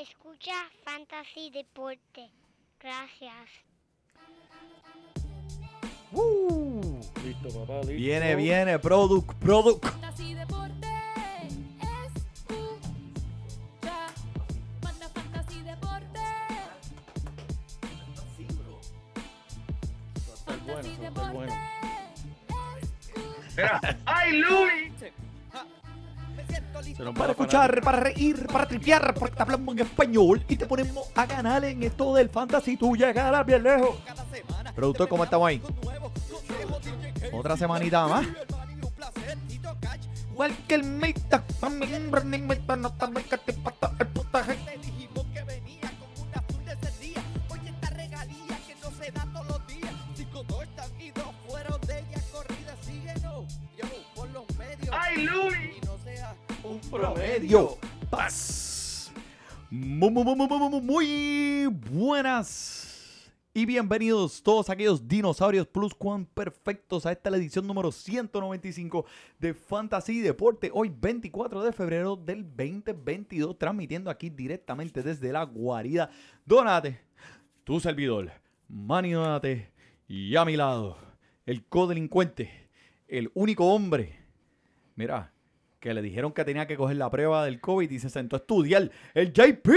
Escucha Fantasy Deporte. Gracias. ¡Uh! Listo, papá, listo. Viene, viene, product, product. Fantasy Deporte. Escucha. Manda Fantasy Deporte. Bueno, Fantasy bueno. Deporte. ¡Ay, Luis! Para la escuchar, para reír, para tripear, porque te hablamos en español y te ponemos a ganar en esto del fantasy. Tú llegarás bien lejos. Productor, ¿cómo estamos ahí? Otra semanita más. También que el Muy buenas. Y bienvenidos todos aquellos dinosaurios plus cuan perfectos a esta edición número 195 de Fantasy Deporte. Hoy 24 de febrero del 2022, transmitiendo aquí directamente desde la guarida. Donate, tu servidor, Manny Donate, y a mi lado, el codelincuente, el único hombre Mira, que le dijeron que tenía que coger la prueba del COVID y se sentó a estudiar. El JP.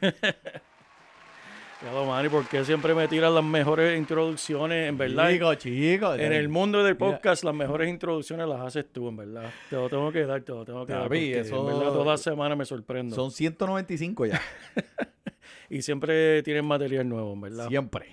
Ya lo, Manny, porque siempre me tiran las mejores introducciones, en verdad. Chico, chico. En el mundo del Mira. podcast, las mejores introducciones las haces tú, en verdad. Te lo tengo que dar, te lo tengo que dar. Porque, eso- En verdad, las semanas me sorprendo. Son 195 ya. Y siempre tienen material nuevo, en verdad. Siempre.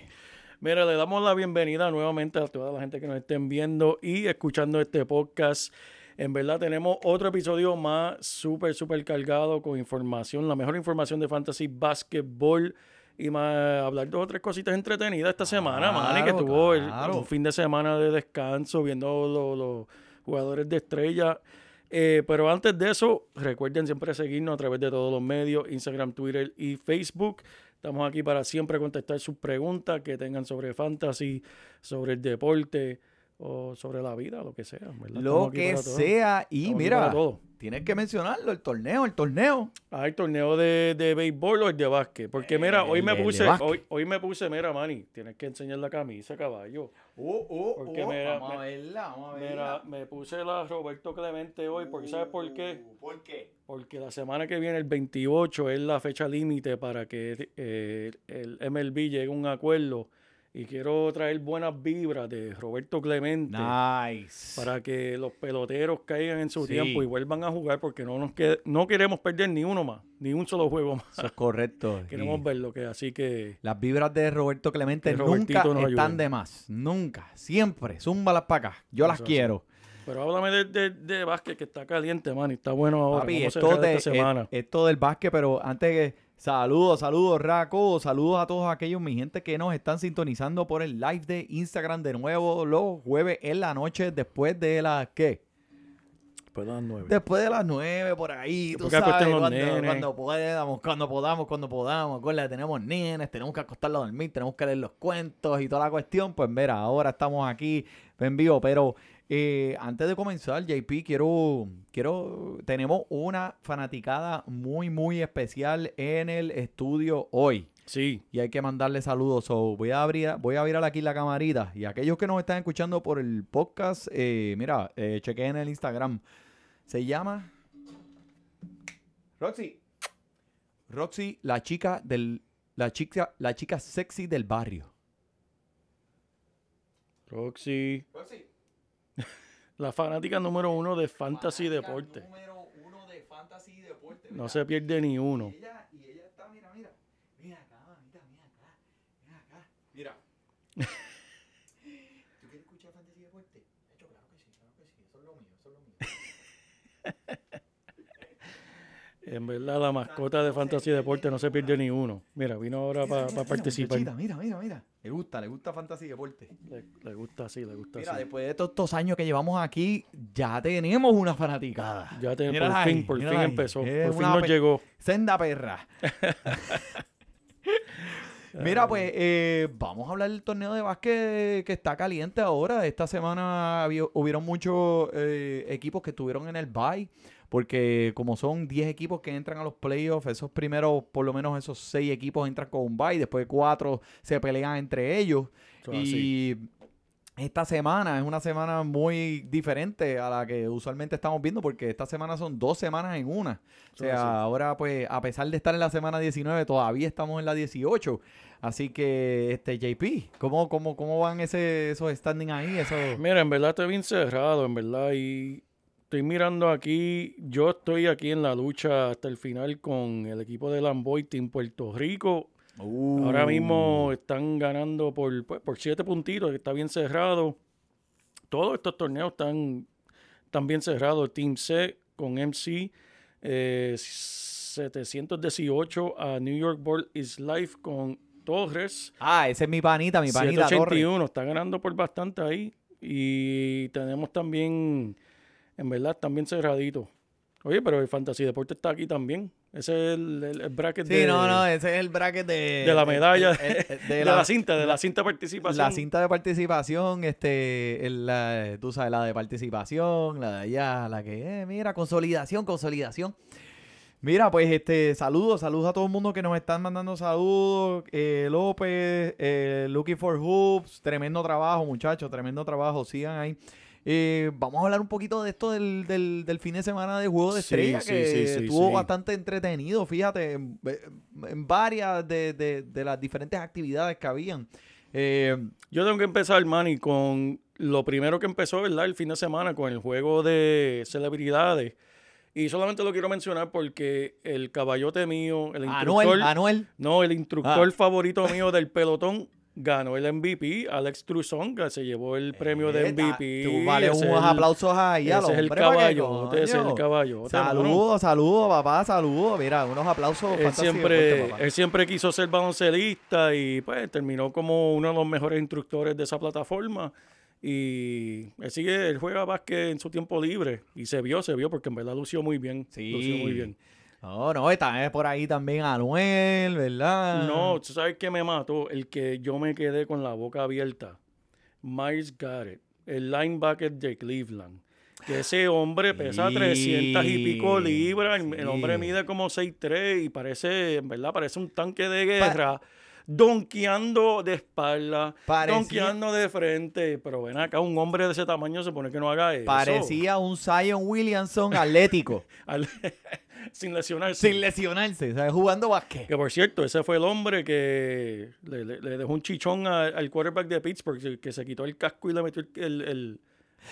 Mira, le damos la bienvenida nuevamente a toda la gente que nos estén viendo y escuchando este podcast. En verdad tenemos otro episodio más súper, súper cargado con información, la mejor información de fantasy basketball y más hablar dos o tres cositas entretenidas esta semana, Manny, que Claro, tuvo el- claro. un fin de semana de descanso viendo lo- los jugadores de estrella. Eh, pero antes de eso, recuerden siempre seguirnos a través de todos los medios, Instagram, Twitter y Facebook. Estamos aquí para siempre contestar sus preguntas que tengan sobre fantasy, sobre el deporte o sobre la vida, lo que sea. Lo que sea. Y Estamos mira, tienes que mencionarlo, el torneo, el torneo. ¿Hay torneo de, de béisbol o el de básquet? Porque mira, hoy El me puse, hoy, hoy me puse, mira, Manny, tienes que enseñar la camisa, caballo. Porque mira, vamos a me- verla, vamos a Mira, verla. me puse la Roberto Clemente hoy, porque ¿sabes por qué? Uh, ¿Por qué? Porque la semana que viene, el 28, es la fecha límite para que eh, el MLB llegue a un acuerdo. Y quiero traer buenas vibras de Roberto Clemente Nice. para que los peloteros caigan en su Sí. tiempo y vuelvan a jugar porque no nos quede- no queremos perder ni uno más, ni un solo juego más. Eso es correcto. Queremos verlo, que así que Las vibras de Roberto Clemente nunca están ayude. de más. Nunca. Siempre. Zúmbalas para acá. Yo las Eso, quiero. Pero háblame de, de, de básquet que está caliente, man, y está bueno ahora. Papi, ¿Cómo esto, de- esta semana? es- esto del básquet, pero antes que. Saludos, saludos, Raco. Saludos a todos aquellos, mi gente, que nos están sintonizando por el live de Instagram de nuevo los jueves en la noche después de las. ¿Qué? Después de las nueve. Después de las nueve, por ahí. Tú sabes, cuando, nenes. cuando podamos, cuando podamos, cuando podamos. Acuérdate, tenemos nenes, tenemos que acostarlos a dormir, tenemos que leer los cuentos y toda la cuestión. Pues mira, ahora estamos aquí en vivo, pero eh, antes de comenzar, JP, quiero, quiero, tenemos una fanaticada muy, muy especial en el estudio hoy. Sí, Y hay que mandarle saludos. So, voy a abrir, voy a abrir aquí la camarita. Y aquellos que nos están escuchando por el podcast, eh, mira, eh, chequen el Instagram. Se llama Roxy. Roxy, la chica del, la chica, la chica sexy del barrio. Roxy, Roxy. La fanática número uno de Fantasy Deporte. Número uno de fantasy deporte. No se pierde ni uno. Y ella, y ella está, mira, mira. Mira acá, mira, mira acá. Mira acá. Mira. ¿Tú quieres escuchar fantasy deporte? De hecho, claro que sí, claro que sí. Eso es lo mío, eso es lo mío. En verdad, la mascota de Fantasy Deporte no se pierde ni uno. Mira, vino ahora para participar. Mira, mira, mira. Le gusta, le gusta fantasy deporte. Le, le gusta así, le gusta Mira, después de todos estos años que llevamos aquí, ya tenemos una fanaticada. Ya te, por ahí, fin, por fin ahí. empezó. Es Por fin nos llegó. Senda perra. Mira, pues eh, vamos a hablar del torneo de básquet que está caliente ahora. Esta semana hubieron muchos eh, equipos que estuvieron en el bye. Porque como son 10 equipos que entran a los playoffs, esos primeros, por lo menos esos 6 equipos entran con un bye, después 4 se pelean entre ellos. Así. Y esta semana es una semana muy diferente a la que usualmente estamos viendo porque esta semana son dos semanas en una. O así. sea, ahora pues a pesar de estar en la semana 19 todavía estamos en la 18. Así que, este JP, ¿cómo, cómo, cómo van ese, esos standings ahí? Eso... Mira, en verdad estoy bien cerrado, en verdad. Y estoy mirando aquí, yo estoy aquí en la lucha hasta el final con el equipo de Lamboy Team Puerto Rico. Ahora mismo están ganando por, pues, por siete puntitos, que está bien cerrado. Todos estos torneos están, están bien cerrados. Team C con MC eh, 718 a New York Ball is Life con Torres. Ah, ese es mi panita, mi panita Torres. 781, está ganando por bastante ahí. Y tenemos también, en verdad, también cerradito. Oye, pero el Fantasy Deporte está aquí también. Ese es el, el- el bracket Sí, de, no, no, ese es el bracket de... de la medalla, de, la, cinta, de la, cinta de participación. La cinta de participación, este, el- la- tú sabes, la de participación, la de allá, la que, eh, mira, consolidación, consolidación. Mira, pues, este, saludos, saludos a todo el mundo que nos están mandando saludos. Eh, López, eh, Looking for Hoops, tremendo trabajo, muchachos, tremendo trabajo, sigan ahí. Eh, vamos a hablar un poquito de esto del, del, del fin de semana de Juego de Sí, Estrella, sí, que sí, estuvo bastante entretenido, fíjate, en, en varias de, de- de las diferentes actividades que habían. Eh, Yo tengo que empezar, Manny, con lo primero que empezó, ¿verdad? El fin de semana con el juego de celebridades. Y solamente lo quiero mencionar porque el caballote mío, el instructor, Anuel, Anuel. no, el instructor Ah. favorito mío del pelotón ganó el MVP, Alex Truzón, que se llevó el premio de MVP. Tú vale unos el- aplausos ahí al ese es el hombre, ¿para qué, caballote, ese es el mano. Saludos, saludos, papá, saludos. Mira, unos aplausos Él siempre, fuerte, papá. él siempre quiso ser baloncelista y pues terminó como uno de los mejores instructores de esa plataforma. Y él sigue, él juega básquet en su tiempo libre. Y se vio, se vio, porque en verdad lució muy bien. Sí. Lució muy bien. No, no, está eh, por ahí también Anuel, ¿verdad? No, ¿tú sabes qué me mató? El que yo me quedé con la boca abierta. Miles Garrett, el linebacker de Cleveland. Que ese hombre pesa Sí, 300 y pico libras. El, hombre mide como 6'3 y parece, en verdad, parece un tanque de guerra. donkeando de espalda, Parecía- donkeando de frente. Pero ven acá, un hombre de ese tamaño se pone que no haga eso. Parecía un Zion Williamson atlético, sin lesionarse. sin lesionarse, ¿sabes? Jugando básquet. Que por cierto, ese fue el hombre que le, le- le dejó un chichón a- al quarterback de Pittsburgh, que, se quitó el casco y le metió el, el, el-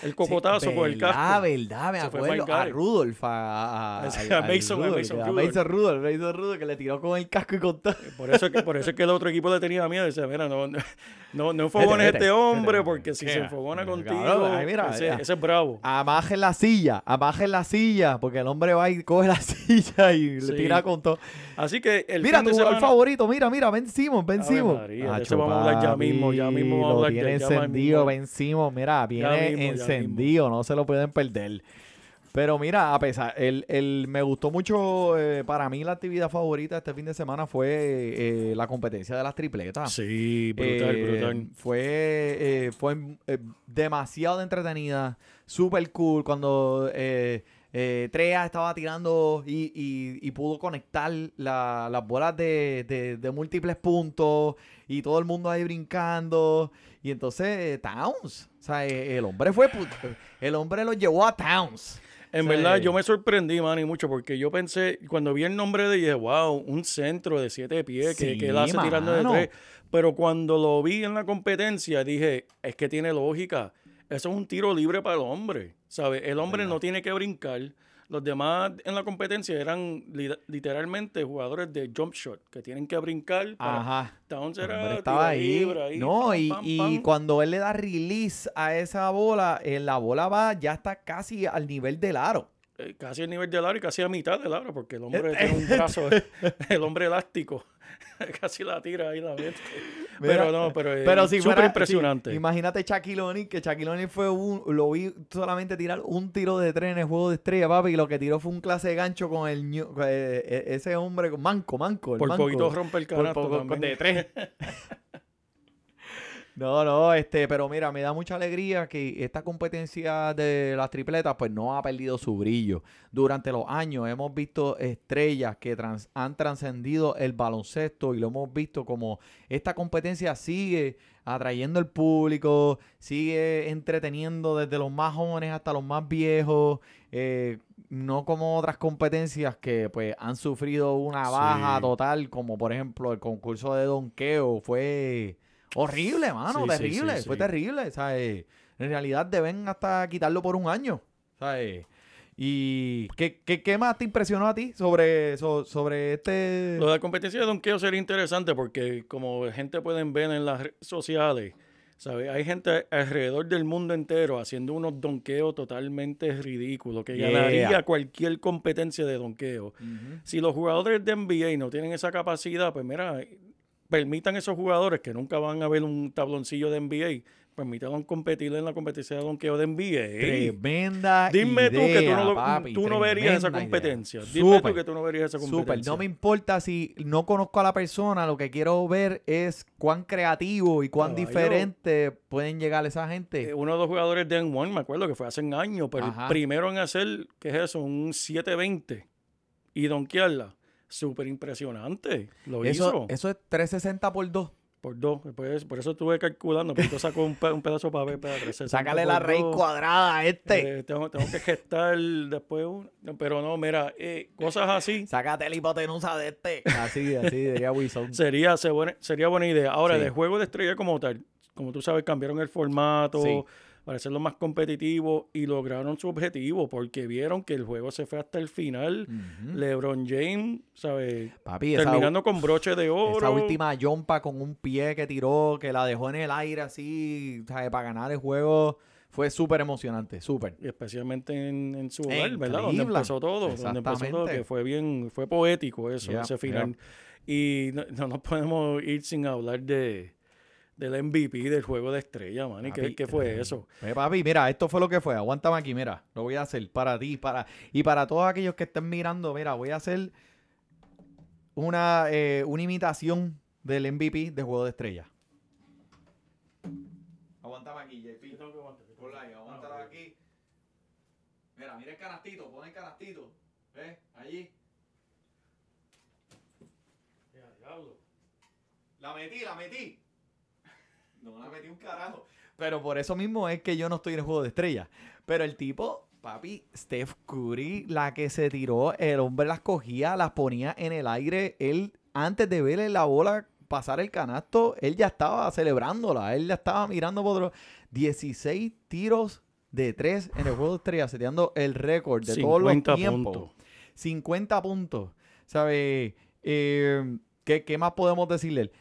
el cocotazo Sí, con el casco. verdad, me acuerdo. A. Rudolph, a, a, A al Mason, a Rudolph, Mason a Rudolph. Mason Rudolph, Mason Rudolph, que le tiró con el casco y con todo. Por eso, que, por eso es que el otro equipo le tenía miedo. Dice, mira, no, no, no, enfogones este hombre, vete. porque si se enfogona Cabrón, contigo, ay, mira, ese, es bravo. Amaje la silla, amaje la silla, porque el hombre va y coge la silla y Sí. le tira con todo. Así que el Mira, tu de jugador semana- favorito, mira, mira, de Acho, ese vamos a hablar ya mismo, ya mismo vamos a lo hablar de- tiene ya mismo. encendido Ben Simmons, mira, viene mismo, encendido, no se lo pueden perder. Pero mira, a pesar, el, el- me gustó mucho, eh, para mí la actividad favorita este fin de semana fue eh, la competencia de las tripletas. Sí, brutal, Eh, brutal. Fue, eh, fue demasiado entretenida, super cool. Cuando Trea estaba tirando y, y- y pudo conectar la- las bolas de, de- de múltiples puntos y todo el mundo ahí brincando. Y entonces Towns, o sea, el hombre fue, el hombre lo llevó a Towns. En Sí. verdad, yo me sorprendí, Manny, mucho, porque yo pensé, cuando vi el nombre de dije, wow, un centro de siete pies que, Sí, que él hace tirando de tres. Pero cuando lo vi en la competencia, dije, es que tiene lógica. Eso es un tiro libre para el hombre, ¿sabes? El hombre no tiene que brincar. Los demás en la competencia eran li- literalmente jugadores de jump shot, que tienen que brincar. Para... Ajá. Towns era estaba ahí. No, pam, y, pam, y pam. cuando él le da release a esa bola, eh, la bola va, ya está casi al nivel del aro. Eh, casi al nivel del aro y casi a mitad del aro, porque el hombre Este- tiene un brazo, el hombre elástico, casi la tira ahí la mete. Pero no, pero, eh, Pero si súper impresionante. sí, imagínate Shaquille O'Neal, que Shaquille O'Neal fue un, lo vi solamente tirar un tiro de tres en el juego de estrella, papi, y lo que tiró fue un clase de gancho con el ñu- eh, eh, ese hombre, con manco, manco, el Por manco. poquito rompe el Por canasto con también. de tres. No, no, este, pero mira, me da mucha alegría que esta competencia de las tripletas pues no ha perdido su brillo. Durante los años hemos visto estrellas que trans- han trascendido el baloncesto y lo hemos visto como esta competencia sigue atrayendo el público, sigue entreteniendo desde los más jóvenes hasta los más viejos, eh, no como otras competencias que pues han sufrido una baja Sí. total, como por ejemplo el concurso de donkeo fue horrible, mano, Sí, terrible, sí, fue terrible, ¿sabes? En realidad deben hasta quitarlo por un año, ¿sabes? ¿Y qué, qué, qué más te impresionó a ti sobre, so- sobre este...? Lo de la competencia de donkeo sería interesante porque como gente pueden ver en las redes sociales, ¿sabes? Hay gente alrededor del mundo entero haciendo unos donkeos totalmente ridículos que Yeah. ganaría cualquier competencia de donkeo. Ujú. Si los jugadores de NBA no tienen esa capacidad, pues mira, permitan a esos jugadores que nunca van a ver un tabloncillo de NBA, permitan competir en la competencia de donkeo de NBA. Tremenda Dime tú que tú no, lo- papi, tú no verías esa idea. competencia. Dime tú que tú no verías esa competencia. Súper, no me importa si no conozco a la persona, lo que quiero ver es cuán creativo y cuán Caballo. diferente pueden llegar esa Eh, gente. uno de los jugadores de N1, me acuerdo que fue hace años, pero Ajá. el primero en hacer, ¿qué es eso? Un 720 y donkearla. Súper impresionante. Lo Eso, hizo eso es 360 por 2. por dos. Después- por eso estuve calculando. Por eso sacó un, pe- un pedazo para ver. Para Sácale la raíz cuadrada a este. Eh, tengo, tengo que gestar después un... Pero no, mira, eh, cosas así Sácate la hipotenusa de este. Así, así diría Wilson. sería, se buena- sería buena idea. Ahora, Sí. de juego de estrella como tal, como tú sabes, cambiaron el formato Sí. Para hacerlo más competitivo y lograron su objetivo porque vieron que el juego se fue hasta el final. LeBron James, ¿sabes? Papi, esa, Terminando con broche de oro. esa última jumpa con un pie que tiró, que la dejó en el aire así, ¿sabes? para ganar el juego, fue súper emocionante, súper. especialmente en, en su En hogar, ¿verdad? Donde empezó todo, donde empezó todo, que fue bien, fue poético eso, Yeah, ese final. Y no, no nos podemos ir sin hablar de del MVP del juego de estrella, man. ¿Y qué, Papi, qué fue eh, eso? Eh, papi, mira, esto fue lo que fue. Aguántame aquí, mira. Lo voy a hacer para ti para y para todos aquellos que estén mirando. Mira, voy a hacer una, eh, una imitación del MVP de Juego de Estrella. Aguántame aquí, JP. Ponla ahí, aguántala aquí. Mira, mira el canastito, pon el canastito. ¿Ves? Allí. La metí, la metí. No la metí un carajo. Pero por eso mismo es que yo no estoy en el juego de estrella. Pero el tipo, papi, Steph Curry, la que se tiró, el hombre las cogía, las ponía en el aire. Él, antes de verle la bola pasar el canasto, él ya estaba celebrándola. Él ya estaba mirando por otro. 16 tiros de 3 en el juego de estrella, seteando el récord de todos los 50 tiempos. puntos. 50 puntos. ¿Sabe? Eh, ¿qué, qué más podemos decirle?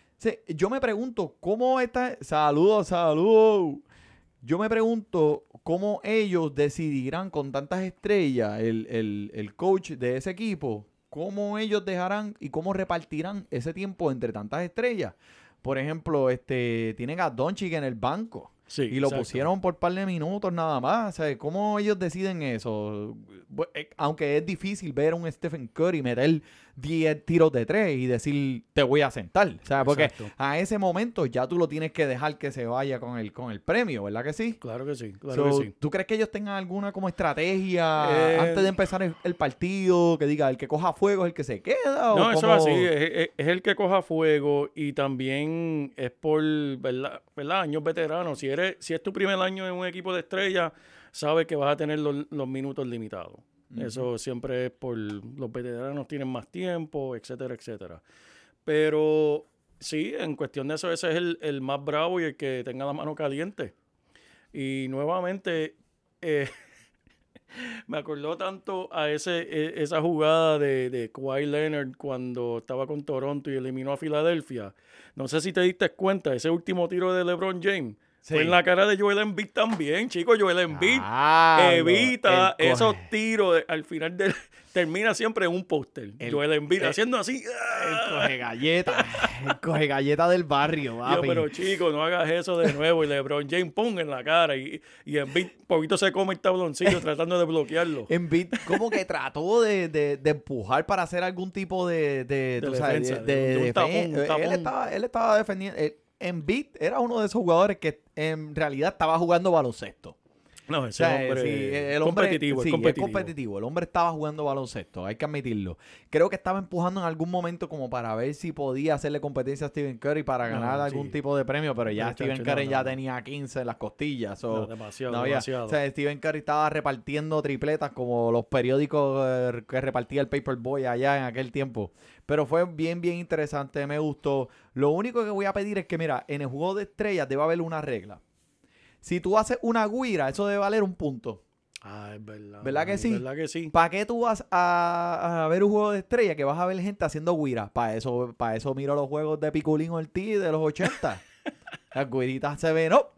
Yo me pregunto cómo está. Saludos, saludos. Yo me pregunto cómo ellos decidirán con tantas estrellas, el, el- el coach de ese equipo, cómo ellos dejarán y cómo repartirán ese tiempo entre tantas estrellas. Por ejemplo, este tienen a Doncic en el banco. Sí, Y lo exacto. pusieron por par de minutos nada más. O sea, ¿Cómo ellos deciden eso? Eh, Aunque es difícil ver a un Stephen Curry meter 10 tiros de 3 y decir, te voy a sentar. O sea, porque Exacto. a ese momento ya tú lo tienes que dejar que se vaya con el, con el premio, ¿verdad que sí? Claro que sí, claro So, que sí. ¿Tú crees que ellos tengan alguna como estrategia Eh, antes de empezar el, el partido? Que diga, el que coja fuego es el que se queda. No, o eso cómo? es así, es, es- es el que coja fuego y también es por, ¿verdad? ¿verdad? Años veteranos. Si, eres, si es tu primer año en un equipo de estrella, sabes que vas a tener los, los minutos limitados. Eso siempre es por los veteranos tienen más tiempo, etcétera, etcétera. Pero sí, en cuestión de eso, ese es el, el más bravo y el que tenga la mano caliente. Y nuevamente, eh, me acordó tanto a ese, e- esa jugada de, de Kawhi Leonard cuando estaba con Toronto y eliminó a Filadelfia. No sé si te diste cuenta, ese último tiro de LeBron James. Sí. Fue en la cara de Joel Embiid también, chico. Joel Embiid Ah, evita el esos tiros de- al final del termina siempre en un póster. El- Joel Embiid el- haciendo así. El ¡ah! coge galleta. El coge galleta del barrio, Yo, pero chico, no hagas eso de nuevo. Y LeBron James ponga en la cara. Y, y Embiid poquito se come el tabloncillo tratando de bloquearlo. Embiid como que trató de, de- de empujar para hacer algún tipo de, de, tú defensa, de- de- de un de tapón, defen- un tapón. Él estaba, él estaba defendiendo. Él, Embiid era uno de esos jugadores que en realidad estaba jugando baloncesto. No, O ese sea, hombre sí, es el hombre, competitivo, sí, es competitivo. competitivo. El hombre estaba jugando baloncesto, hay que admitirlo. Creo que estaba empujando en algún momento como para ver si podía hacerle competencia a Stephen Curry para No, ganar sí. algún tipo de premio, pero ya Stephen chacho, Curry no, ya no. tenía 15 en las costillas. demasiado, había- demasiado. o sea, Stephen Curry estaba repartiendo tripletas como los periódicos eh, que repartía el Paperboy allá en aquel tiempo. Pero fue bien, bien interesante, me gustó. Lo único que voy a pedir es que, mira, en el juego de estrellas debe haber una regla. Si tú haces una guira, eso debe valer un punto. Ah, es verdad. ¿Verdad que sí? ¿Verdad que sí? ¿Para qué tú vas a, a ver un juego de estrellas que vas a ver gente haciendo guira? Para eso, para eso miro los juegos de Piculín Ortiz de los 80. Las guiritas se ven, ¿no?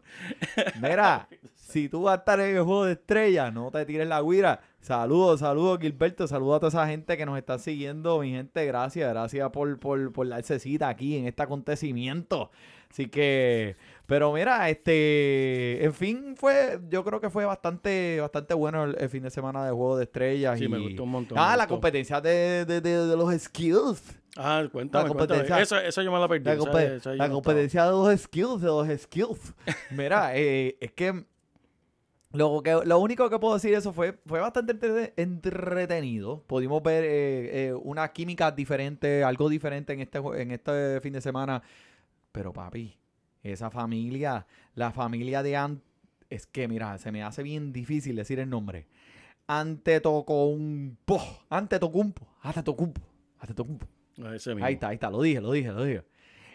Mira, si tú vas a estar en el juego de estrellas, no te tires la guira. Saludos, saludos, Gilberto. Saludos a toda esa gente que nos está siguiendo. Mi gente, gracias. Gracias por, por, por darse cita aquí en este acontecimiento. Así que, pero mira, este, en fin, fue, yo creo que fue bastante, bastante bueno el, el fin de semana de juego de estrellas. Sí, y, me gustó un montón. Ah, la competencia de, de, de, de los skills. Ah, cuéntame, La cuéntame. competencia- esa yo me la perdí. La, compe- esa competencia de los skills, de los skills. Mira, eh, es que lo, que lo único que puedo decir eso fue, fue bastante entre- entretenido. Pudimos ver eh, eh, una química diferente, algo diferente en este, en este fin de semana. Pero papi, esa familia, la familia de Ant, es que mira, se me hace bien difícil decir el nombre. Antetokounmpo, Antetokounmpo, Antetokounmpo, Antetokounmpo. estaba. Ah, ese mismo. Ahí está, ahí está, lo dije, lo dije, lo dije.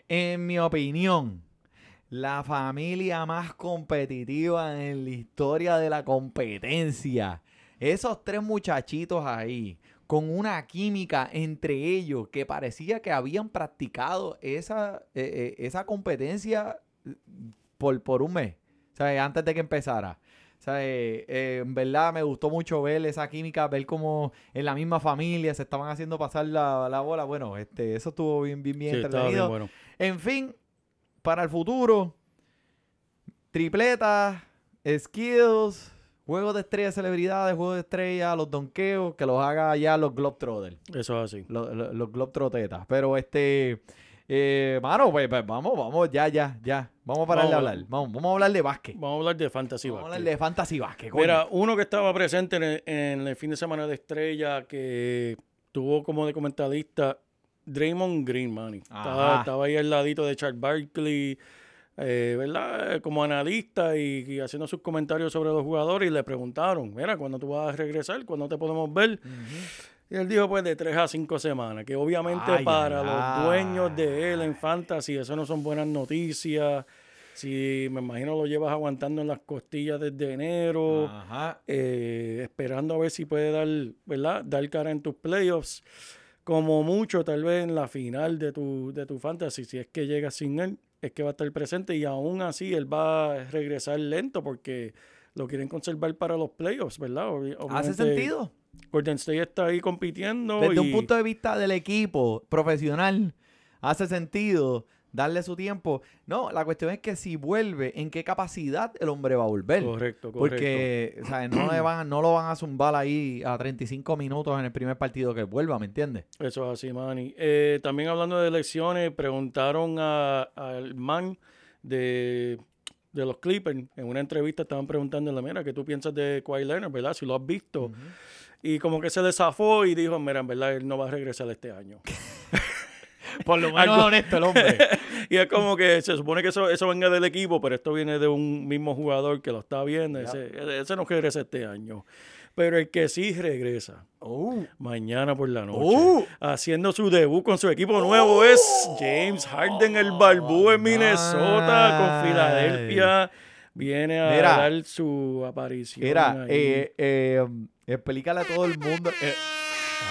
En mi opinión, la familia más competitiva en la historia de la competencia. Esos tres muchachitos ahí, con una química entre ellos que parecía que habían practicado esa, eh, eh, esa competencia eh, por, por un mes, ¿sabes? Antes de que empezara. ¿Sabes? Eh, en verdad me gustó mucho ver esa química, ver cómo en la misma familia se estaban haciendo pasar la, la bola. Bueno, este, eso estuvo bien, bien, bien Sí, bien entretenido. bueno. En fin, para el futuro, tripletas, skills, juegos de estrellas, celebridades, juegos de estrellas, los donkeos, que los haga ya los Globetrotters, Eso es así. los, los, los Globetrottetas. Pero este, eh, mano, pues, pues, vamos, vamos, ya, ya, ya. Vamos a parar de Vamos, hablar. Vamos, vamos a hablar de básquet. Vamos a hablar de fantasy Vamos a basket. hablar de fantasy básquet. coño. Mira, uno que estaba presente en el, en el fin de semana de estrella, que tuvo como de comentarista Draymond Green, man. Estaba, ahí al ladito de Charles Barkley, eh, ¿verdad? Como analista y, y haciendo sus comentarios sobre los jugadores y le preguntaron, mira, ¿cuándo tú vas a regresar? ¿Cuándo te podemos ver? Y él dijo, pues, de tres a cinco semanas, que obviamente Ay, para ay, los dueños de él en Fantasy, eso no son buenas noticias. Si me imagino lo llevas aguantando en las costillas desde enero, Ajá. eh, esperando a ver si puede dar, ¿verdad? Dar cara en tus playoffs. Como mucho, tal vez en la final de tu, de tu fantasy, si es que llegas sin él, es que va a estar presente y aún así él va a regresar lento porque lo quieren conservar para los playoffs, ¿verdad? ¿Hace sentido? Golden State está ahí compitiendo. Desde un punto de vista del equipo profesional, hace sentido darle su tiempo. No, la cuestión es que si vuelve, ¿en qué capacidad el hombre va a volver? Correcto, correcto. Porque o sea, no, le van, no lo van a zumbar ahí a 35 minutos en el primer partido que vuelva, ¿me entiendes? Eso es así, Manny. Eh, también hablando de elecciones, preguntaron a- al man de, de los Clippers, en una entrevista estaban preguntándole, mira, ¿qué tú piensas de Kawhi Leonard, verdad? Si lo has visto. Y como que se desafó y dijo, mira, en verdad, él no va a regresar este año. Por lo menos es honesto el hombre. y es como que se supone que eso, eso venga del equipo, pero esto viene de un mismo jugador que lo está viendo. Ese, ese no regresa este año. Pero el que sí regresa, Oh. mañana por la noche. Oh. Haciendo su debut con su equipo nuevo es James Harden, el barbú en Minnesota, con. Filadelfia. Viene a Mira. dar su aparición. Mira, eh, eh, explícale a todo el mundo. eh,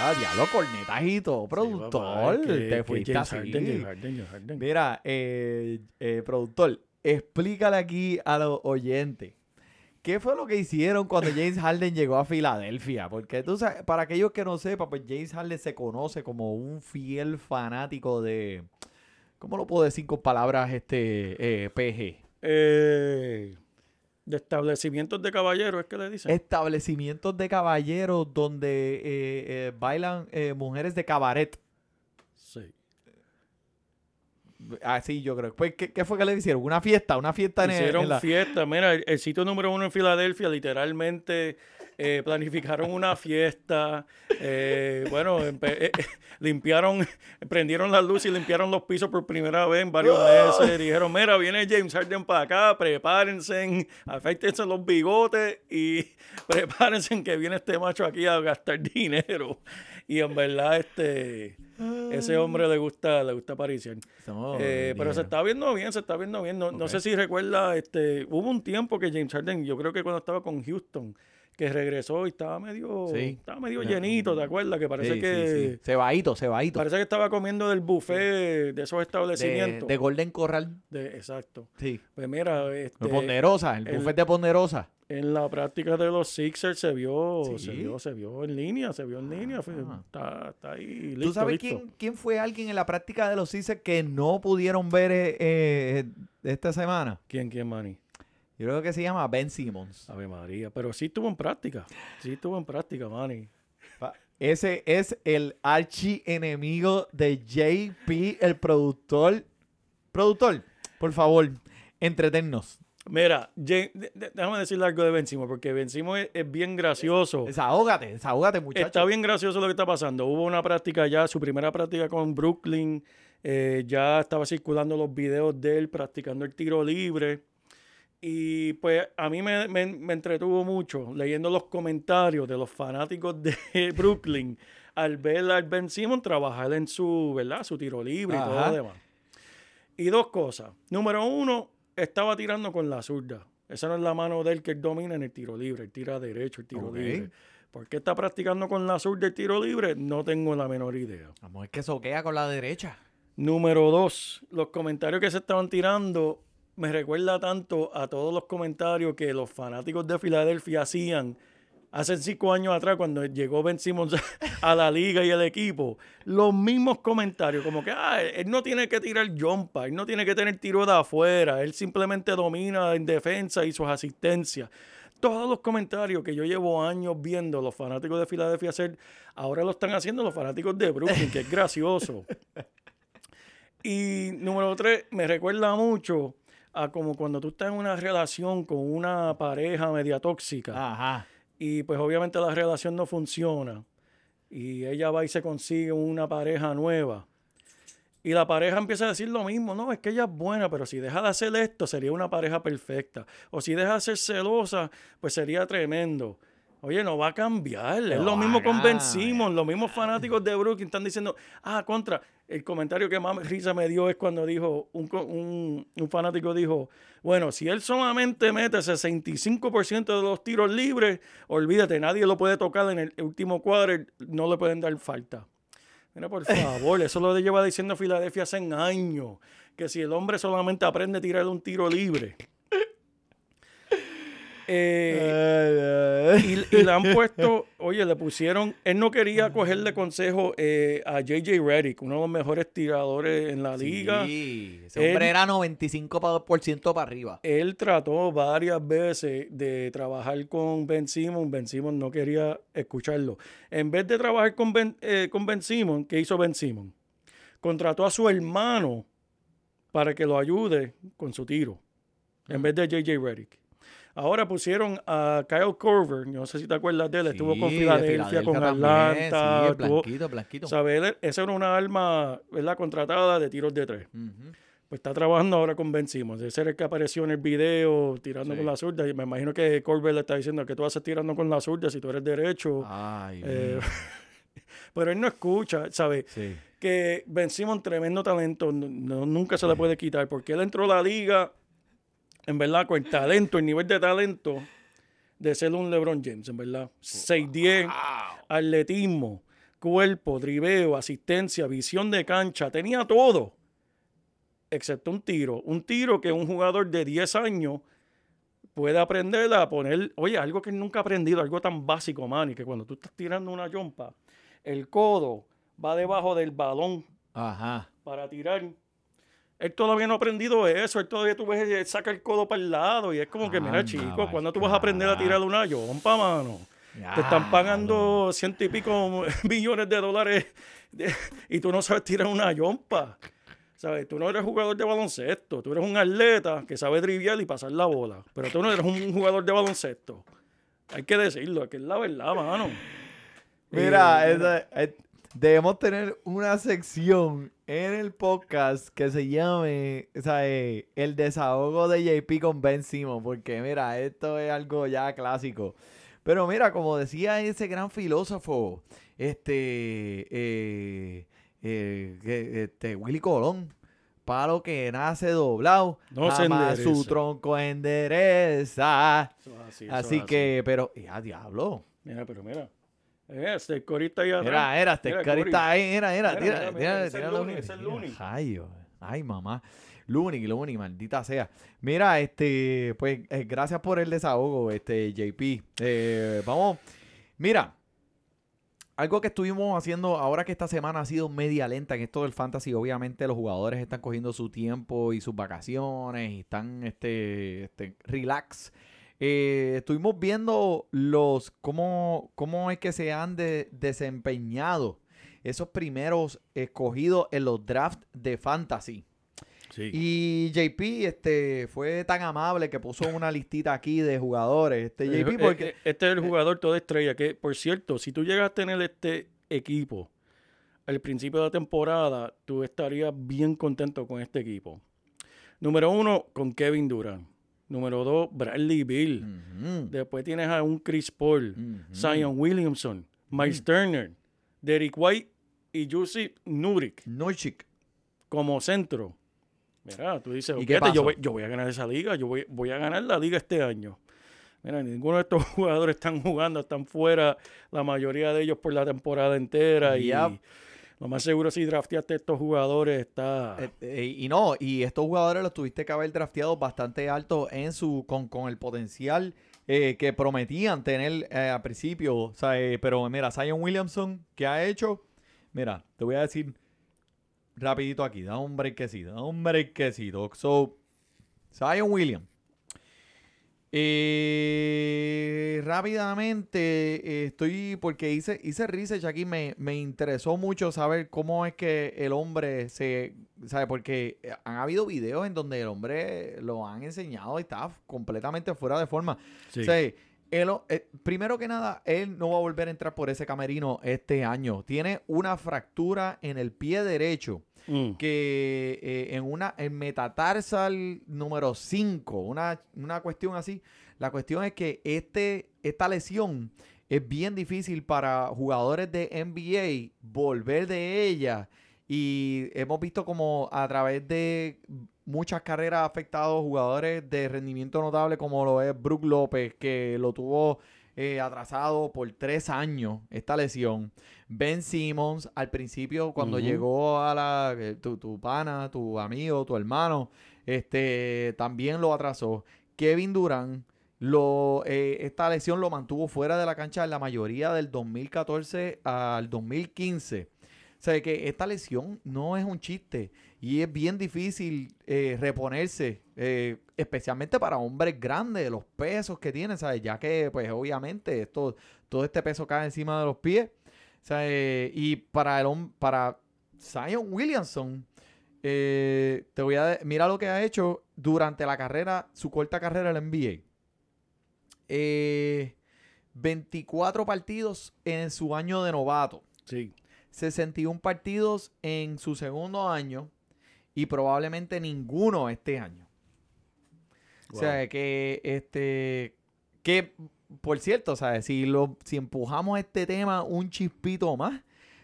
ah, diablo, cornetajito, Sí, productor. papá, es que- te fuiste así. Harden, James Harden, James Harden. Mira, eh, eh, productor, explícale aquí a los oyentes. ¿Qué fue lo que hicieron cuando James Harden llegó a Filadelfia? Porque tú sabes, para aquellos que no sepan, pues James Harden se conoce como un fiel fanático de. ¿Cómo lo puedo decir con palabras este eh, PG? Eh, de establecimientos de caballeros, es que le dicen. Establecimientos de caballeros donde eh, eh, bailan eh, mujeres de cabaret. Sí. Así yo creo. Pues, ¿qué, qué fue que le hicieron? ¿Una fiesta? ¿Una fiesta en, Hicieron en la- fiesta. Mira, el, el sitio número uno en Filadelfia, literalmente eh, planificaron una fiesta. eh, bueno, eh, eh, limpiaron, prendieron las luces y limpiaron los pisos por primera vez en varios meses. Dijeron, mira, viene James Harden para acá, prepárense, afeítense los bigotes y prepárense que viene este macho aquí a gastar dinero. Y en verdad, este, ese hombre le gusta, le gusta Eh, pero se está viendo bien, se está viendo bien. No, no sé si recuerda, este, hubo un tiempo que James Harden, yo creo que cuando estaba con Houston, que regresó y estaba medio, Sí. estaba medio llenito, ¿te acuerdas? Que parece Sí, que sí. Cebadito, cebadito. parece que estaba comiendo del buffet de esos establecimientos. de Golden Corral. De- exacto. Sí. Pues mira, este, De Ponderosa, el, el- buffet de Ponderosa. en la práctica de los Sixers se vio, se vio, se vio en línea, se vio en línea, Ah. está, está ahí listo, ¿Tú sabes listo. quién, quién fue alguien en la práctica de los Sixers que no pudieron ver eh, eh, esta semana? ¿Quién, quién, Manny? Yo creo que se llama Ben Simmons. Ave María, pero sí estuvo en práctica, sí estuvo en práctica, Manny. Ese es el archi enemigo de JP, el productor. Productor, por favor, entretennos. Mira, déjame decirle algo de Benzimo, porque Benzimo es, es bien gracioso. Desahógate, desahógate, muchacho. Está bien gracioso lo que está pasando. Hubo una práctica ya, su primera práctica con Brooklyn. eh, ya estaba circulando los videos de él practicando el tiro libre. Y pues a mí me, me- me entretuvo mucho leyendo los comentarios de los fanáticos de Brooklyn al ver al Ben Simmons trabajar en su, ¿verdad? su tiro libre y todo lo demás. Y dos cosas. Número uno, estaba tirando con la zurda. Esa no es la mano de él que él domina en el tiro libre. Él tira derecho el tiro libre. ¿Por qué está practicando con la zurda el tiro libre? No tengo la menor idea. Vamos, es que soquea con la derecha. Número dos, los comentarios que se estaban tirando me recuerda tanto a todos los comentarios que los fanáticos de Filadelfia hacían hace cinco años atrás cuando llegó Ben Simmons a la liga y el equipo. Los mismos comentarios, como que ah, él no tiene que tirar jumpa, él no tiene que tener tiro de afuera, él simplemente domina en defensa y sus asistencias. Todos los comentarios que yo llevo años viendo los fanáticos de Filadelfia hacer, ahora lo están haciendo los fanáticos de Brooklyn, que es gracioso. Y número tres, me recuerda mucho a como cuando tú estás en una relación con una pareja media tóxica Ajá. y pues obviamente la relación no funciona y ella va y se consigue una pareja nueva y la pareja empieza a decir lo mismo, no, es que ella es buena, pero si deja de hacer esto sería una pareja perfecta o si deja de ser celosa, pues sería tremendo. Oye, no va a cambiar. es No lo mismo con Ben Simmons. Los mismos fanáticos de Brooklyn están diciendo, ah, contra. El comentario que más risa me dio es cuando dijo, un, un fanático dijo, bueno, si él solamente mete 65% de los tiros libres, olvídate, nadie lo puede tocar en el último cuadro, no le pueden dar falta. Mira, por favor, eso lo lleva diciendo Filadelfia hace años, que si el hombre solamente aprende a tirar un tiro libre. Eh, y, y le han puesto, oye, le pusieron, él no quería cogerle consejo eh, a JJ Redick, uno de los mejores tiradores en la liga. Sí, ese hombre Él- era 95% para arriba. Él trató varias veces de trabajar con Ben Simmons. Ben Simmons no quería escucharlo. En vez de trabajar con Ben, eh, con ben Simmons, ¿qué hizo Ben Simmons? Contrató a su hermano para que lo ayude con su tiro, en vez de JJ Redick. Ahora pusieron a Kyle Korver, no sé si te acuerdas de él, estuvo con Sí, de Filadelfia, con Atlanta. Sí, el tuvo- blanquito, blanquito. ¿sabes? Esa era una arma, ¿verdad? Contratada de tiros de tres. Ujú. Pues está trabajando ahora con Ben Simmons. Ese era el que apareció en el video tirando Sí. con la zurda. Y me imagino que Corbett le está diciendo que tú haces tirando con la zurda si tú eres derecho. Ay, Eh, pero él no escucha, ¿sabes? sí. Que Ben Simmons, tremendo talento, no- nunca se le puede quitar. Porque él entró a la liga, en verdad, con el talento, el nivel de talento de ser un LeBron James, en verdad. 6'10, atletismo, cuerpo, driveo, asistencia, visión de cancha. Tenía todo excepto un tiro. Un tiro que un jugador de 10 años puede aprender a poner, oye, algo que él nunca ha aprendido, algo tan básico, Manny, que cuando tú estás tirando una jumpa, el codo va debajo del balón Ajá. para tirar. Él todavía no ha aprendido eso, él todavía tú ves, él saca el codo para el lado y es como que, mira, chico, ¿cuándo tú vas a aprender a tirar una jumpa, mano? Te están pagando ciento y pico millones de dólares de- y tú no sabes tirar una yompa. ¿Sabes? Tú no eres jugador de baloncesto. Tú eres un atleta que sabe trivial y pasar la bola. Pero tú no eres un jugador de baloncesto. Hay que decirlo, que es la verdad, mano. Mira, Eh, esa- debemos tener una sección en el podcast que se llame o sea, eh, El desahogo de JP con Ben Simon, porque mira, esto es algo ya clásico. Pero mira, como decía ese gran filósofo, este, eh, eh, este Willy Colón, palo que nace doblado, No se jamás su tronco endereza. Eso así, eso Así que, pero, ya, diablo. Mira, pero mira. Eh, este corista ahí atrás. Era, era, este ahí, era, era, tira, tira, tira es Looney. rayos. Ay, mamá. Looney, Looney, maldita sea. Mira, este, pues, eh, gracias por el desahogo, este, JP. Eh, vamos, mira, algo que estuvimos haciendo ahora que esta semana ha sido media lenta en esto del fantasy, obviamente los jugadores están cogiendo su tiempo y sus vacaciones y están, este, este relax. Eh, estuvimos viendo los cómo, cómo es que se han de- desempeñado esos primeros escogidos en los drafts de fantasy. Sí. Y JP este, fue tan amable que puso una listita aquí de jugadores. Este, Eh, JP, eh, porque... Este es el jugador toda estrella. Que, por cierto, si tú llegas a tener este equipo al principio de la temporada, tú estarías bien contento con este equipo. Número uno, con Kevin Durant. Número dos, Bradley Bill. Después tienes a un Chris Paul, ujú. Zion Williamson, Miles Turner, Derek White y Jussi Nurik como centro. Mira, tú dices, ¿Y "Ok, qué yo voy, yo voy a ganar esa liga, yo voy, voy a ganar la liga este año. Mira, ninguno de estos jugadores están jugando, están fuera, la mayoría de ellos por la temporada entera. Yep. Y lo más seguro, si drafteaste estos jugadores, está. Eh, eh, y no, y estos jugadores los tuviste que haber drafteado bastante alto en su con, con el potencial eh, que prometían tener eh, al principio. O sea, eh, pero mira, Zion Williamson, ¿qué ha hecho? Mira, te voy a decir rapidito aquí, da un breakcito, da un breakcito. So, Zion Williams. Eh, rápidamente eh, estoy porque hice hice research aquí me, me interesó mucho saber cómo es que el hombre se sabe porque eh, han habido videos en donde el hombre lo han enseñado y está completamente fuera de forma Sí. o sea, él, eh, primero que nada, él no va a volver a entrar por ese camerino este año. Tiene una fractura en el pie derecho Mm. que eh, en una en metatarsal número 5, una, una cuestión así. La cuestión es que este, esta lesión es bien difícil para jugadores de NBA volver de ella. Y hemos visto como a través de muchas carreras ha afectado jugadores de rendimiento notable como lo es Brook López, que lo tuvo eh, atrasado por tres años esta lesión. Ben Simmons, al principio, cuando llegó a la eh, tu, tu pana, tu amigo, tu hermano, este también lo atrasó. Kevin Durant, lo, eh, esta lesión lo mantuvo fuera de la cancha en la mayoría del 2014 al 2015. Sea, que esta lesión no es un chiste y es bien difícil eh, reponerse, eh, especialmente para hombres grandes, los pesos que tienen, ¿sabes? Ya que, pues, obviamente, esto, todo este peso cae encima de los pies. Y para el para Zion Williamson, eh, te voy a mira lo que ha hecho durante la carrera, su corta carrera en la NBA. Eh, 24 partidos en su año de novato. Sí. 61 partidos en su segundo año y probablemente ninguno este año. O sea, que este que por cierto, ¿sabes? Si lo si empujamos este tema un chispito más,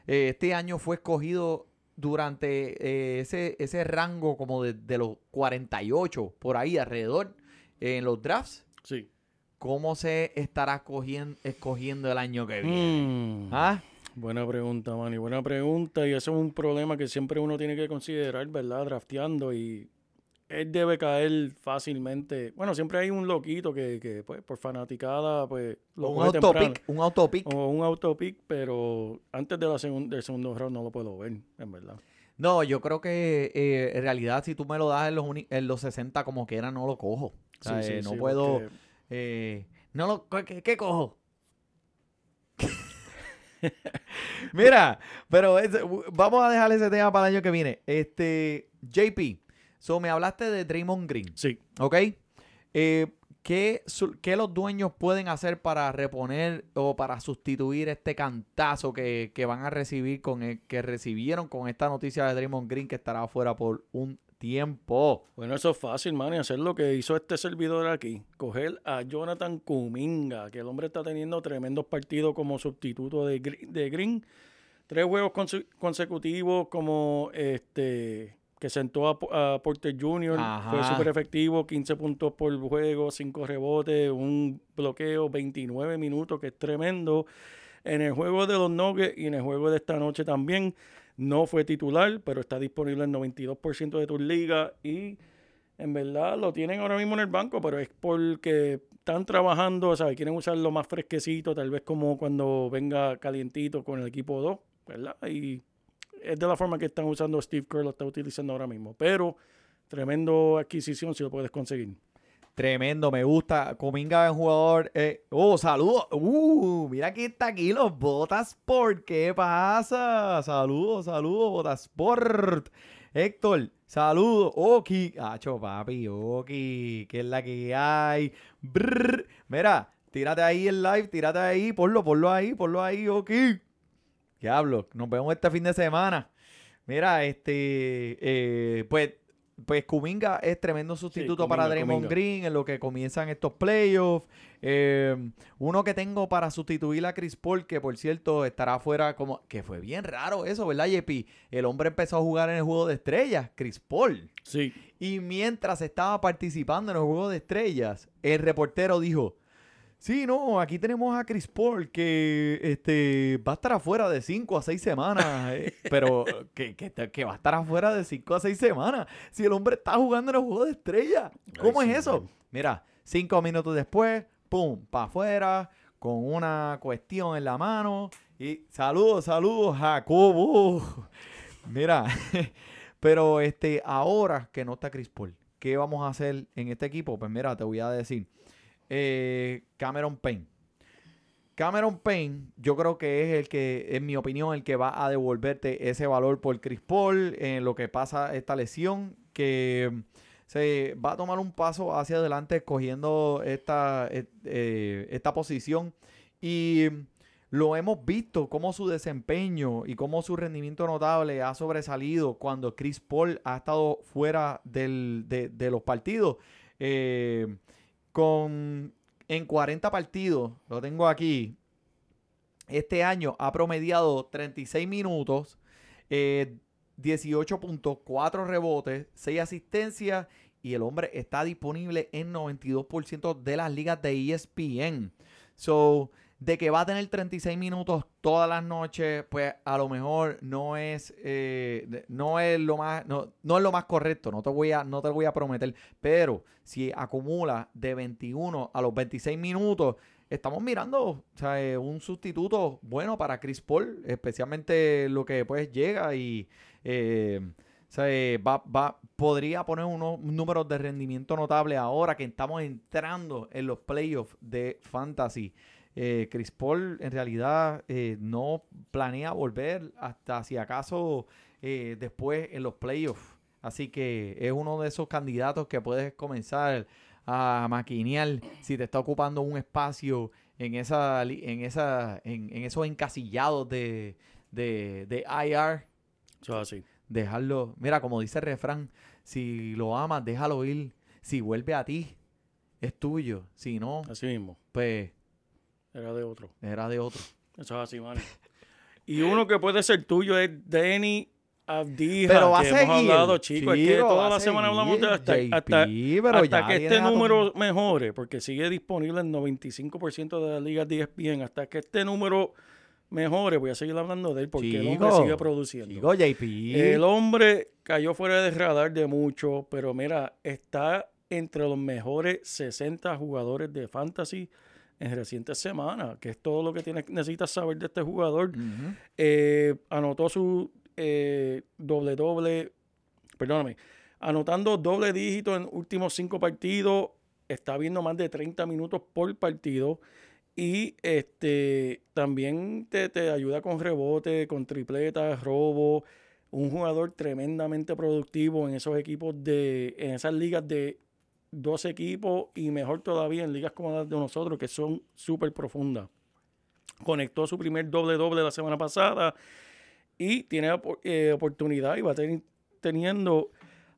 eh, este año fue escogido durante eh, ese, ese rango como de, de los 48 por ahí alrededor eh, en los drafts. Sí. ¿Cómo se estará cogiendo, escogiendo el año que viene? Mm. ¿Ah? Buena pregunta, Manny. Buena pregunta. Y eso es un problema que siempre uno tiene que considerar, ¿verdad? Drafteando. Y él debe caer fácilmente. Bueno, siempre hay un loquito que, que pues, por fanaticada, pues, lo Un autopic, un autopic. O un autopic, pero antes de la segun- del segundo round no lo puedo ver, en verdad. No, yo creo que eh, en realidad si tú me lo das en los, en los 60 como quiera, no lo cojo. O sea, Sí, sí, eh, no sí, puedo... porque- eh, no lo... ¿qué, qué cojo? Mira, pero es- vamos a dejar ese tema para el año que viene. Este, JP, so me hablaste de Draymond Green, Sí. ¿ok? Eh, ¿qué, su- qué los dueños pueden hacer para reponer o para sustituir este cantazo que, que van a recibir con el, que recibieron con esta noticia de Draymond Green que estará afuera por un tiempo? Bueno, eso es fácil, man, y hacer lo que hizo este servidor aquí. Coger a Jonathan Kuminga, que el hombre está teniendo tremendos partidos como sustituto de, Gre- de Green. Tres juegos conse- consecutivos como este que sentó a, a Porter Jr. Ajá. Fue súper efectivo, 15 puntos por juego, 5 rebotes, un bloqueo, 29 minutos, que es tremendo. En el juego de los Nuggets y en el juego de esta noche también no fue titular, pero está disponible en 92% de tus ligas y en verdad lo tienen ahora mismo en el banco, pero es porque están trabajando, o sea, quieren usarlo más fresquecito, tal vez como cuando venga calientito con el equipo 2, ¿verdad? Y es de la forma que están usando Steve Kerr, lo está utilizando ahora mismo. Pero tremendo adquisición si lo puedes conseguir. Tremendo, me gusta. Cominga es un jugador. eh, oh, saludos. Uh, mira quién está aquí, los Botasport. ¿Qué pasa? Saludos, saludos, Botasport. Héctor, saludos. Oki. Acho, papi, Oki. ¿Qué es la que hay? Mira, tírate ahí el live, tírate ahí, ponlo, ponlo ahí, ponlo ahí, Oki. ¿Qué hablo? Nos vemos este fin de semana. Mira, este, eh, pues, pues Kuminga es tremendo sustituto para Kuminga, Draymond Kuminga. Green en lo que comienzan estos playoffs. Eh, uno que tengo para sustituir a Chris Paul, que por cierto estará afuera como, que fue bien raro eso, ¿verdad, JP? El hombre empezó a jugar en el juego de estrellas, Chris Paul. Sí, Y mientras estaba participando en el juego de estrellas, el reportero dijo, sí, no, aquí tenemos a Chris Paul que este, va a estar afuera de 5 a 6 semanas, eh, pero que, que, que va a estar afuera de 5 a 6 semanas. Si el hombre está jugando en el juego de estrellas, ¿cómo Ay, es sí, eso? man. Mira, 5 minutos después, pum, para afuera, con una cuestión en la mano. Y saludos, saludos, Jacobo. Mira, pero este, ahora que no está Chris Paul, ¿qué vamos a hacer en este equipo? Pues mira, te voy a decir. Eh, Cameron Payne. Cameron Payne, yo creo que es el que, en mi opinión, el que va a devolverte ese valor por Chris Paul en lo que pasa esta lesión, que se va a tomar un paso hacia adelante cogiendo esta, eh, eh, esta posición. Y lo hemos visto cómo su desempeño y cómo su rendimiento notable ha sobresalido cuando Chris Paul ha estado fuera del- de, los partidos. Con en 40 partidos, lo tengo aquí. Este año ha promediado 36 minutos, eh, 18.4 rebotes, 6 asistencias y el hombre está disponible en 92% de las ligas de ESPN. So, de que va a tener 36 minutos todas las noches, pues a lo mejor no es, eh, no es lo más, no, no es lo más correcto, no te voy a, no te voy a prometer, pero si acumula de 21 a los 26 minutos, estamos mirando o sea, eh, un sustituto bueno para Chris Paul, especialmente lo que pues llega y eh, eh, va, va, podría poner unos números de rendimiento notable ahora que estamos entrando en los playoffs de Fantasy. Eh, Chris Paul en realidad eh, no planea volver hasta si acaso eh, después en los playoffs. Así que es uno de esos candidatos que puedes comenzar a maquinear si te está ocupando un espacio en esa en esa en, en esos encasillados de, de, de IR eso es así. dejarlo mira como dice el refrán si lo amas déjalo ir si vuelve a ti es tuyo si no Así mismo. pues Era de otro. era de otro Eso es así, man. Y uno que puede ser tuyo es Danny Abdija. pero va a seguir hemos hablado, chicos. es que chico, toda la semana hablamos de seguir, hasta, JP, hasta, pero hasta ya que este número mejore, porque sigue disponible en 95% de las ligas E ESPN. Hasta que este número mejore, voy a seguir hablando de él porque el hombre Chico, sigue produciendo. Chico, JP El hombre cayó fuera del radar de mucho, pero mira, está entre los mejores 60 jugadores de fantasy en recientes semanas, que es todo lo que tienes, necesitas saber de este jugador. Eh, anotó su eh, doble doble, perdóname, anotando doble dígito en últimos cinco partidos, está viendo más de 30 minutos por partido Y este también te, te ayuda con rebote, con tripletas, robo. Un jugador tremendamente productivo en esos equipos de, en esas ligas de dos equipos y mejor todavía en ligas como las de nosotros, que son súper profundas. Conectó su primer doble-doble la semana pasada y tiene eh, oportunidad y va a tener teniendo,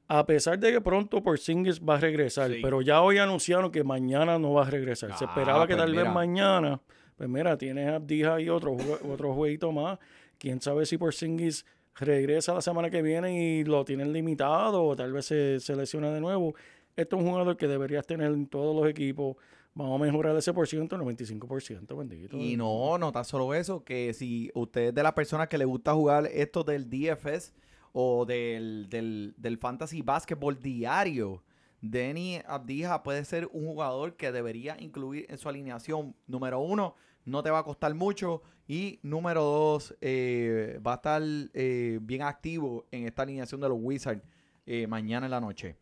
a pesar de que pronto Porzingis va a regresar, Sí. pero ya hoy anunciaron que mañana no va a regresar. Se Ah, esperaba que pues tal vez mañana, pues mira, tienes a Abdija y otro, otro jueguito más. Quién sabe si Porzingis regresa la semana que viene y lo tienen limitado o tal vez se, se lesiona de nuevo. Esto es un jugador que deberías tener en todos los equipos. Vamos a mejorar ese por ciento, 95%, bendito. Y no, no tan solo eso, que si usted es de las personas que le gusta jugar esto del DFS o del, del, del Fantasy Basketball diario, Denny Abdija puede ser un jugador que debería incluir en su alineación. Número uno, no te va a costar mucho. Y número dos, eh, va a estar eh, bien activo en esta alineación de los Wizards eh, mañana en la noche.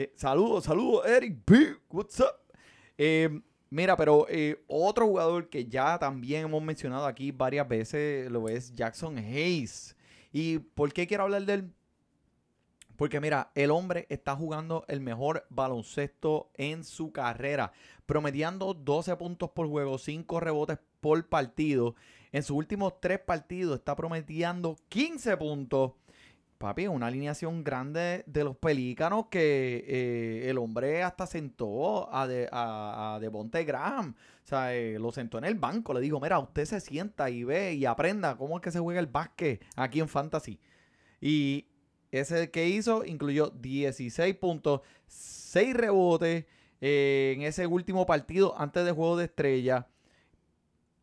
Eh, saludos, saludos, Eric B. What's up? Eh, mira, pero eh, otro jugador que ya también hemos mencionado aquí varias veces lo es Jackson Hayes. ¿Y por qué quiero hablar de él? Porque mira, el hombre está jugando el mejor baloncesto en su carrera, promediando 12 puntos por juego, 5 rebotes por partido. En sus últimos 3 partidos está promediando 15 puntos. Papi, una alineación grande de los pelícanos que eh, el hombre hasta sentó a, de, a, a Devontae Graham. O sea, eh, lo sentó en el banco. Le dijo, mira, usted se sienta y ve y aprenda cómo es que se juega el básquet aquí en Fantasy. Y ese que hizo incluyó 16 puntos, 6 rebotes eh, en ese último partido antes del juego de estrella.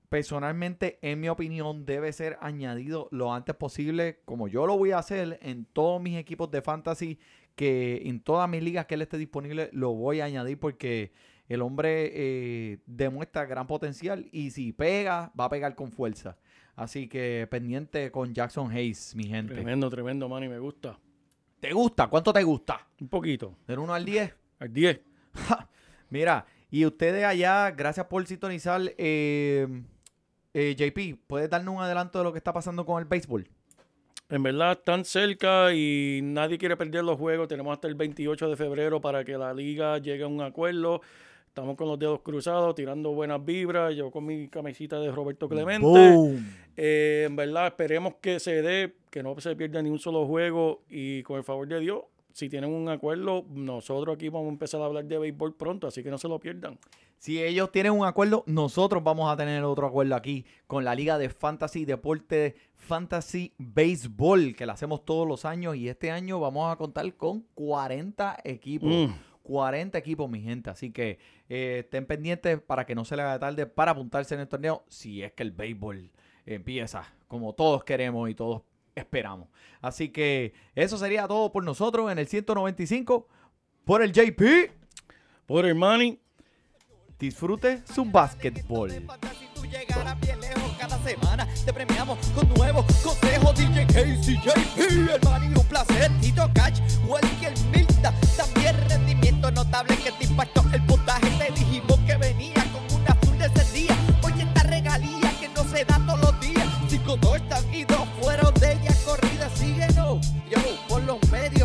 Personalmente, en mi opinión, debe ser añadido lo antes posible, como yo lo voy a hacer en todos mis equipos de fantasy, que en todas mis ligas que él esté disponible, lo voy a añadir porque el hombre eh, demuestra gran potencial y si pega, va a pegar con fuerza. Así que pendiente con Jackson Hayes, mi gente. Tremendo, tremendo, man, y me gusta. ¿Te gusta? ¿Cuánto te gusta? Un poquito. ¿Del 1 al 10? Al 10. Ja, Mira, y ustedes allá, gracias por sintonizar. eh, eh, JP, ¿puedes darnos un adelanto de lo que está pasando con el béisbol? En verdad están cerca y nadie quiere perder los juegos. Tenemos hasta el 28 de febrero para que la liga llegue a un acuerdo. Estamos con los dedos cruzados, tirando buenas vibras. Yo con mi camisita de Roberto Clemente. Eh, en verdad, esperemos que se dé, que no se pierda ni un solo juego. Y con el favor de Dios, si tienen un acuerdo, nosotros aquí vamos a empezar a hablar de béisbol pronto, así que no se lo pierdan. Si ellos tienen un acuerdo, nosotros vamos a tener otro acuerdo aquí con la Liga de Fantasy Deporte Fantasy Baseball, que la hacemos todos los años y este año vamos a contar con 40 equipos. Mm. 40 equipos, mi gente. Así que eh, estén pendientes para que no se les haga tarde para apuntarse en el torneo si es que el béisbol empieza como todos queremos y todos esperamos. Así que eso sería todo por nosotros en el 195 por el JP. Por el money, Disfrute su básquetbol. Semana, te premiamos con nuevos consejos. DJ Casey, JP, el Manny, un placer. Tito Cash, Walker Milta, también rendimiento notable que te impactó el puntaje. Te dijimos que venía con una azul de ese día. Oye, esta regalía que no se da todos los días. Cinco touchdowns y dos fueron de ella corrida. Síguenos, yo, por los medios.